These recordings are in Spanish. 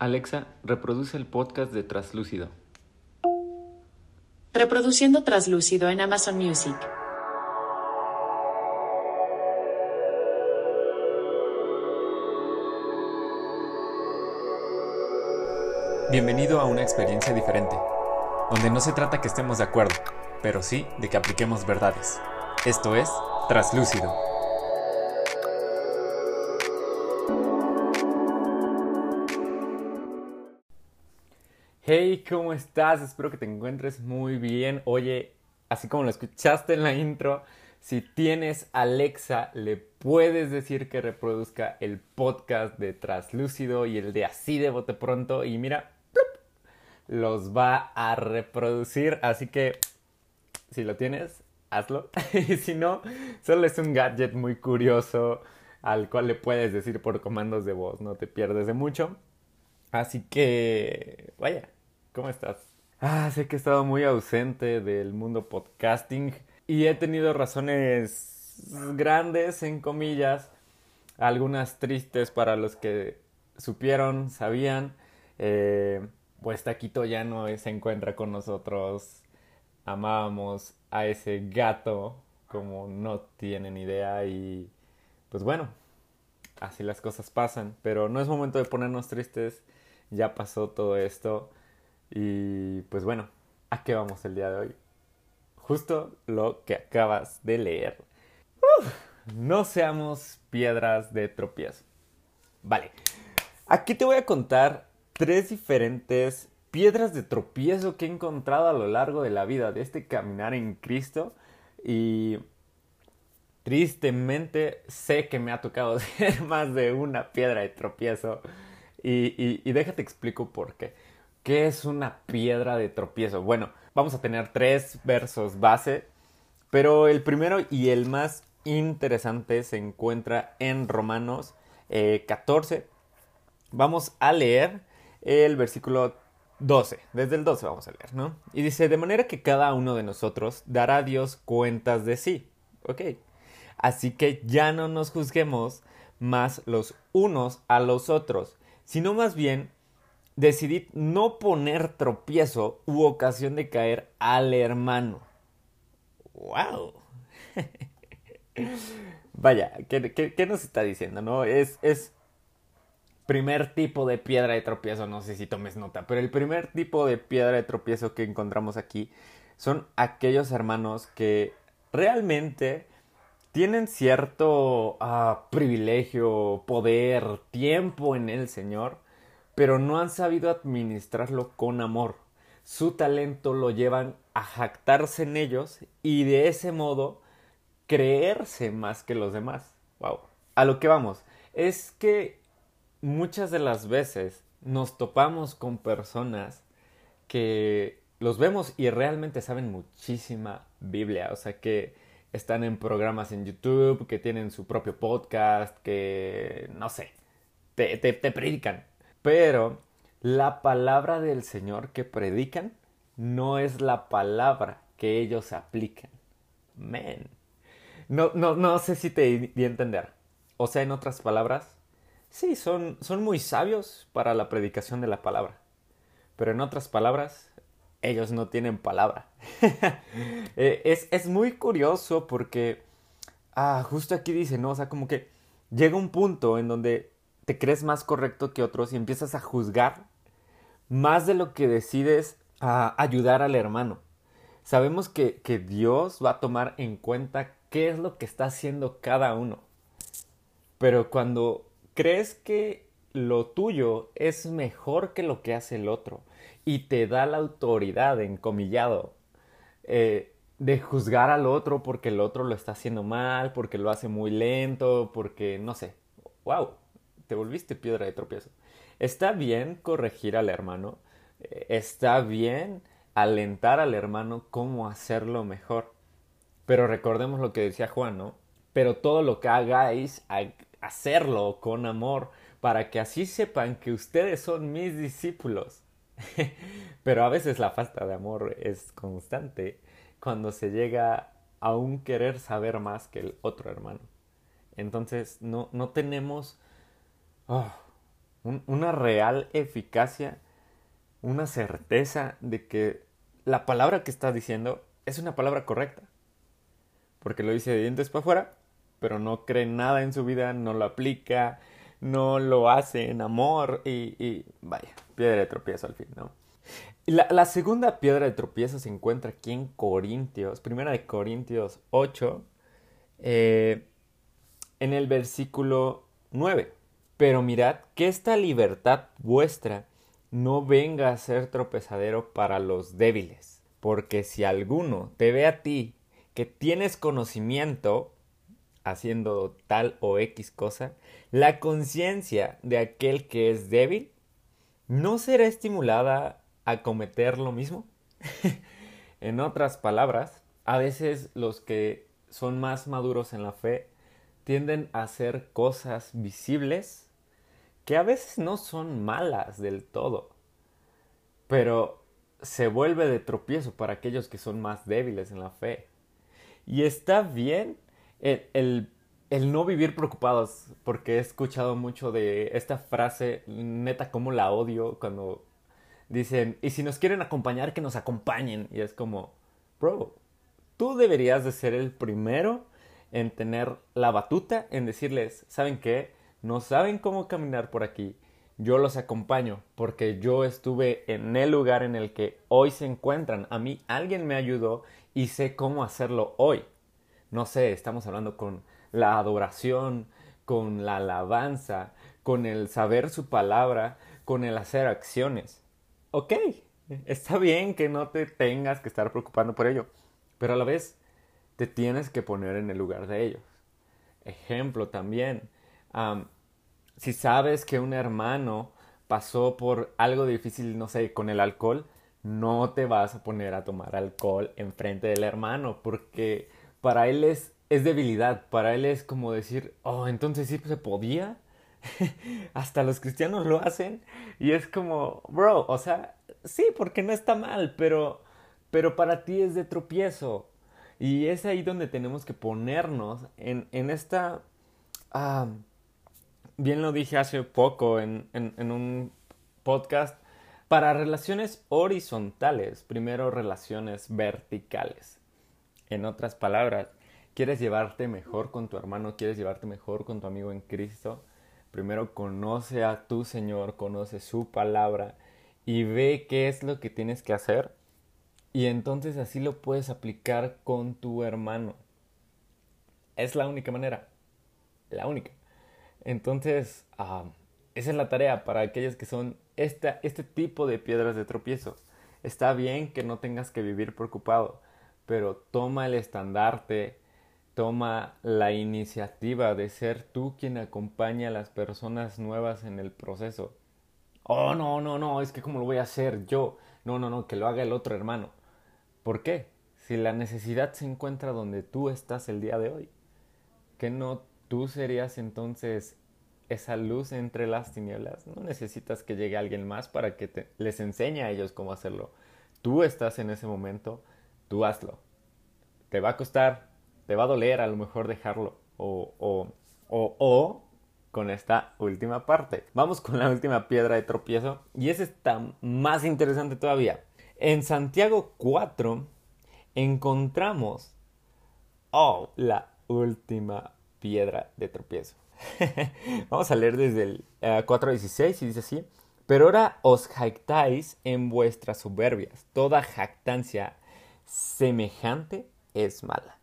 Alexa, reproduce el podcast de Traslúcido. Reproduciendo Traslúcido en Amazon Music. Bienvenido a una experiencia diferente, donde no se trata que estemos de acuerdo, pero sí de que apliquemos verdades. Esto es Traslúcido. Hey, ¿cómo estás? Espero que te encuentres muy bien. Oye, así como lo escuchaste en la intro, si tienes Alexa, le puedes decir que reproduzca el podcast de Traslúcido y el de Así de Bote Pronto. Y mira, los va a reproducir. Así que, si lo tienes, hazlo. y si no, solo es un gadget muy curioso al cual le puedes decir por comandos de voz. No te pierdes de mucho. Así que, vaya, ¿Cómo estás? Ah, sé que he estado muy ausente del mundo podcasting y he tenido razones grandes, en comillas, algunas tristes para los que supieron, sabían. Eh, pues Taquito ya no se encuentra con nosotros. Amábamos a ese gato como no tienen idea y pues bueno, así las cosas pasan. Pero no es momento de ponernos tristes, ya pasó todo esto. Y pues bueno, ¿a qué vamos el día de hoy? Justo lo que acabas de leer. no seamos piedras de tropiezo. Vale, aquí te voy a contar tres diferentes piedras de tropiezo que he encontrado a lo largo de la vida de este caminar en Cristo y tristemente sé que me ha tocado más de una piedra de tropiezo y, y, y déjate explico por qué. ¿Qué es una piedra de tropiezo? Bueno, vamos a tener tres versos base, pero el primero y el más interesante se encuentra en Romanos 14. Eh, vamos a leer el versículo 12, desde el 12 vamos a leer, ¿no? Y dice, de manera que cada uno de nosotros dará a Dios cuentas de sí, ¿ok? Así que ya no nos juzguemos más los unos a los otros, sino más bien decidí no poner tropiezo u ocasión de caer al hermano. ¡Wow! Vaya, ¿qué, nos está diciendo? No? Es, es primer tipo de piedra de tropiezo, no sé si tomes nota, pero el primer tipo de piedra de tropiezo que encontramos aquí son aquellos hermanos que realmente tienen cierto ah, privilegio, poder, tiempo en el Señor, pero no han sabido administrarlo con amor. Su talento lo llevan a jactarse en ellos y de ese modo creerse más que los demás. Wow. A lo que vamos, es que muchas de las veces nos topamos con personas que los vemos y realmente saben muchísima Biblia, o sea que están en programas en YouTube, que tienen su propio podcast, que no sé, te, te, te predican, pero la palabra del Señor que predican no es la palabra que ellos aplican. Men. No, no, no sé si te di entender. O sea, en otras palabras, sí, son, son muy sabios para la predicación de la palabra. Pero en otras palabras, ellos no tienen palabra. Eh, es, es, muy curioso porque, ah, justo aquí dice, ¿no? O sea, como que llega un punto en donde te crees más correcto que otros y empiezas a juzgar más de lo que decides a ayudar al hermano. Sabemos que, Dios va a tomar en cuenta qué es lo que está haciendo cada uno. Pero cuando crees que lo tuyo es mejor que lo que hace el otro y te da la autoridad, encomillado, eh, de juzgar al otro porque el otro lo está haciendo mal, porque lo hace muy lento, porque no sé. ¡Wow! Te volviste piedra de tropiezo. Está bien corregir al hermano, eh, está bien alentar al hermano cómo hacerlo mejor. Pero recordemos lo que decía Juan, ¿no? Pero todo lo que hagáis, hacerlo con amor, para que así sepan que ustedes son mis discípulos. Pero a veces la falta de amor es constante cuando se llega a un querer saber más que el otro hermano. Entonces no, no tenemos Oh, una real eficacia, una certeza de que la palabra que está diciendo es una palabra correcta. Porque lo dice de dientes para afuera, pero no cree nada en su vida, no lo aplica, no lo hace en amor y, y vaya, piedra de tropiezo al fin, ¿no? La, la, segunda piedra de tropiezo se encuentra aquí en Corintios, primera de Corintios 8, eh, en el versículo 9. Pero mirad que esta libertad vuestra no venga a ser tropezadero para los débiles, porque si alguno te ve a ti que tienes conocimiento haciendo tal o X cosa, la conciencia de aquel que es débil no será estimulada a cometer lo mismo. en otras palabras, a veces los que son más maduros en la fe tienden a hacer cosas visibles que a veces no son malas del todo, pero se vuelve de tropiezo para aquellos que son más débiles en la fe. Y está bien el, el, no vivir preocupados, porque he escuchado mucho de esta frase, neta, como la odio cuando dicen, y si nos quieren acompañar, que nos acompañen. Y es como, bro, tú deberías de ser el primero en tener la batuta, en decirles, ¿saben qué? No saben cómo caminar por aquí. Yo los acompaño porque yo estuve en el lugar en el que hoy se encuentran. A mí alguien me ayudó y sé cómo hacerlo hoy. No sé, estamos hablando con la adoración, con la alabanza, con el saber su palabra, con el hacer acciones. Ok, está bien que no te tengas que estar preocupando por ello, pero a la vez te tienes que poner en el lugar de ellos. Ejemplo también, si sabes que un hermano pasó por algo difícil, no sé, con el alcohol, no te vas a poner a tomar alcohol enfrente del hermano, porque para él es, es debilidad, para él es como decir, oh, entonces sí se podía. Hasta los cristianos lo hacen y es como, bro, o sea, sí, porque no está mal, pero, pero para ti es de tropiezo. Y es ahí donde tenemos que ponernos en, en esta... bien lo dije hace poco en, un podcast, para relaciones horizontales, primero relaciones verticales. En otras palabras, quieres llevarte mejor con tu hermano, quieres llevarte mejor con tu amigo en Cristo, primero conoce a tu Señor, conoce su palabra y ve qué es lo que tienes que hacer y entonces así lo puedes aplicar con tu hermano. Es la única manera. La única. Entonces, esa es la tarea para aquellos que son este tipo de piedras de tropiezo. Está bien que no tengas que vivir preocupado, pero toma el estandarte, toma la iniciativa de ser tú quien acompaña a las personas nuevas en el proceso. Oh, no, no, no, es que cómo lo voy a hacer yo. No, no, no, que lo haga el otro hermano. ¿Por qué? Si la necesidad se encuentra donde tú estás el día de hoy, ¿que no tú serías entonces esa luz entre las tinieblas? No necesitas que llegue alguien más para que te, les enseñe a ellos cómo hacerlo. Tú estás en ese momento, tú hazlo. Te va a costar, te va a doler a lo mejor dejarlo o, o, o, o con esta última parte. Vamos con la última piedra de tropiezo y esa está más interesante todavía. En Santiago 4 encontramos, oh, la última piedra de tropiezo. Vamos a leer desde el 4.16 eh, y dice así, pero ahora os jactáis en vuestras soberbias. Toda jactancia semejante es mala.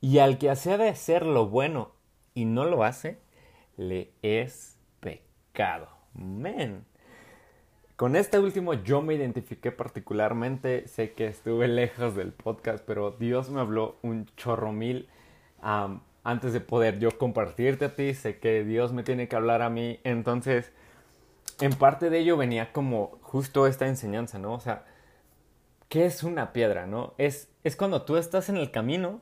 Y al que hace de hacer lo bueno y no lo hace, le es pecado. Men. Con este último yo me identifiqué particularmente, sé que estuve lejos del podcast, pero Dios me habló un chorro mil antes de poder yo compartirte a ti, sé que Dios me tiene que hablar a mí, entonces en parte de ello venía como justo esta enseñanza, ¿no? O sea, ¿qué es una piedra, no? Es, es cuando tú estás en el camino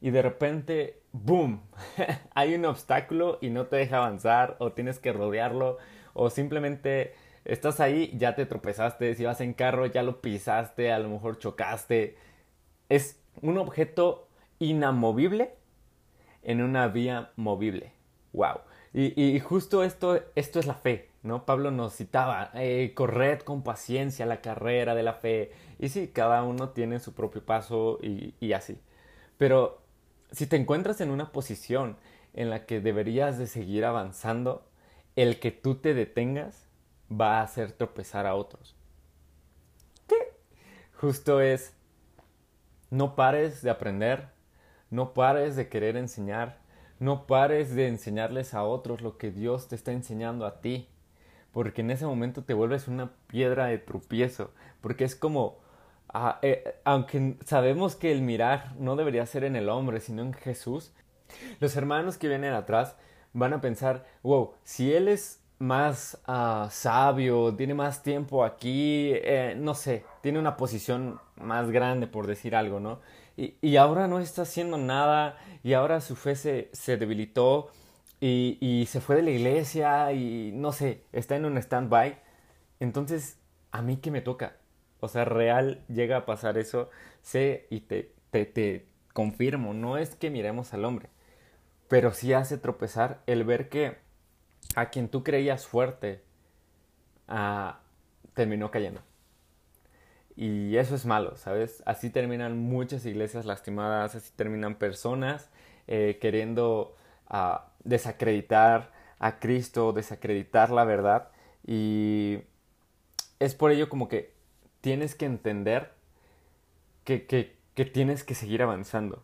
y de repente, ¡boom! Hay un obstáculo y no te deja avanzar o tienes que rodearlo o simplemente estás ahí, ya te tropezaste, si vas en carro ya lo pisaste, a lo mejor chocaste. Es un objeto inamovible en una vía movible. ¡Wow! Y, justo esto, esto es la fe. ¿no? Pablo nos citaba, eh, corred con paciencia la carrera de la fe. Y sí, cada uno tiene su propio paso y, y así. Pero si te encuentras en una posición en la que deberías de seguir avanzando, el que tú te detengas va a hacer tropezar a otros. ¿Qué? Justo es, no pares de aprender, no pares de querer enseñar, no pares de enseñarles a otros lo que Dios te está enseñando a ti, porque en ese momento te vuelves una piedra de tropiezo, porque es como, ah, eh, aunque sabemos que el mirar no debería ser en el hombre, sino en Jesús, los hermanos que vienen atrás van a pensar, wow, si Él es más ah, sabio, tiene más tiempo aquí, eh, no sé, tiene una posición más grande por decir algo, ¿no? Y, ahora no está haciendo nada y ahora su fe se, se debilitó y, y, se fue de la iglesia y no sé, está en un stand-by. Entonces, ¿a mí qué me toca? O sea, real llega a pasar eso, sé y te, te, te confirmo, no es que miremos al hombre, pero sí hace tropezar el ver que a quien tú creías fuerte uh, terminó cayendo. Y eso es malo, ¿sabes? Así terminan muchas iglesias lastimadas, así terminan personas eh, queriendo uh, desacreditar a Cristo, desacreditar la verdad. Y es por ello como que tienes que entender que, que, que tienes que seguir avanzando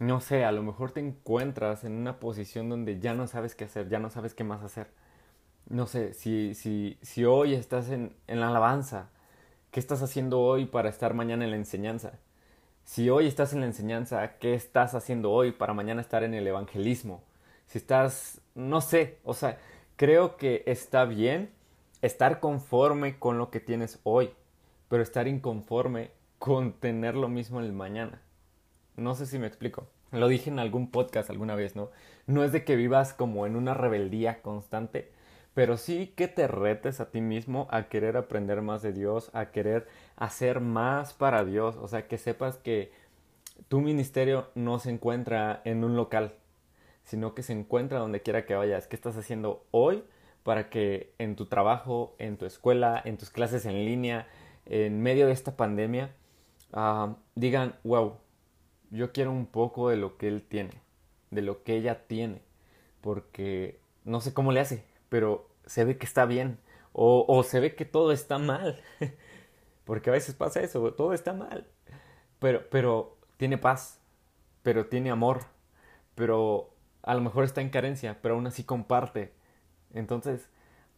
no sé, a lo mejor te encuentras en una posición donde ya no sabes qué hacer, ya no sabes qué más hacer. No sé, si, si, si hoy estás en, en la alabanza, ¿qué estás haciendo hoy para estar mañana en la enseñanza? Si hoy estás en la enseñanza, ¿qué estás haciendo hoy para mañana estar en el evangelismo? Si estás, no sé, o sea, creo que está bien estar conforme con lo que tienes hoy, pero estar inconforme con tener lo mismo el mañana. No sé si me explico. Lo dije en algún podcast alguna vez, ¿no? No es de que vivas como en una rebeldía constante, pero sí que te retes a ti mismo a querer aprender más de Dios, a querer hacer más para Dios, o sea, que sepas que tu ministerio no se encuentra en un local, sino que se encuentra donde quiera que vayas. ¿Qué estás haciendo hoy para que en tu trabajo, en tu escuela, en tus clases en línea, en medio de esta pandemia, uh, digan, wow, yo quiero un poco de lo que él tiene, de lo que ella tiene, porque no sé cómo le hace, pero se ve que está bien, o, se ve que todo está mal, porque a veces pasa eso, todo está mal, pero, pero tiene paz, pero tiene amor, pero a lo mejor está en carencia, pero aún así comparte. Entonces,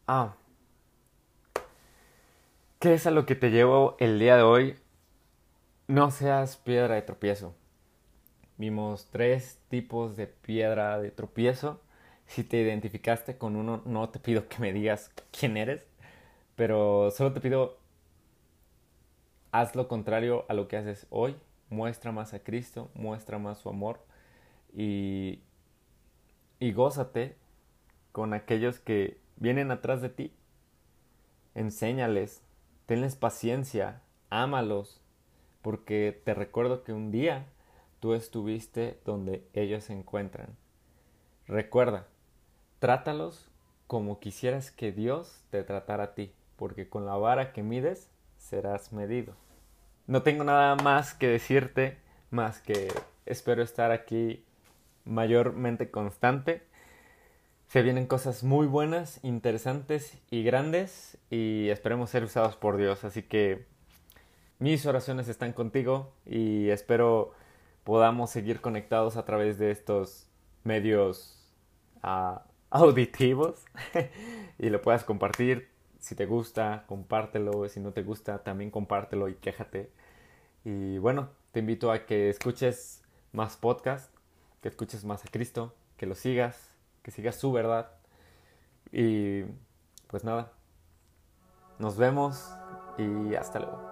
ah, ¿qué es a lo que te llevo el día de hoy? No seas piedra de tropiezo. Vimos tres tipos de piedra de tropiezo. Si te identificaste con uno, no te pido que me digas quién eres, pero solo te pido haz lo contrario a lo que haces hoy. Muestra más a Cristo, muestra más su amor y, y gózate con aquellos que vienen atrás de ti. Enséñales, tenles paciencia, ámalos, porque te recuerdo que un día tú estuviste donde ellos se encuentran. Recuerda, trátalos como quisieras que Dios te tratara a ti, porque con la vara que mides serás medido. No tengo nada más que decirte, más que espero estar aquí mayormente constante. Se vienen cosas muy buenas, interesantes y grandes y esperemos ser usados por Dios. Así que mis oraciones están contigo y espero podamos seguir conectados a través de estos medios uh, auditivos y lo puedas compartir. Si te gusta, compártelo. Si no te gusta, también compártelo y quéjate. Y bueno, te invito a que escuches más podcast, que escuches más a Cristo, que lo sigas, que sigas su verdad. Y pues nada, nos vemos y hasta luego.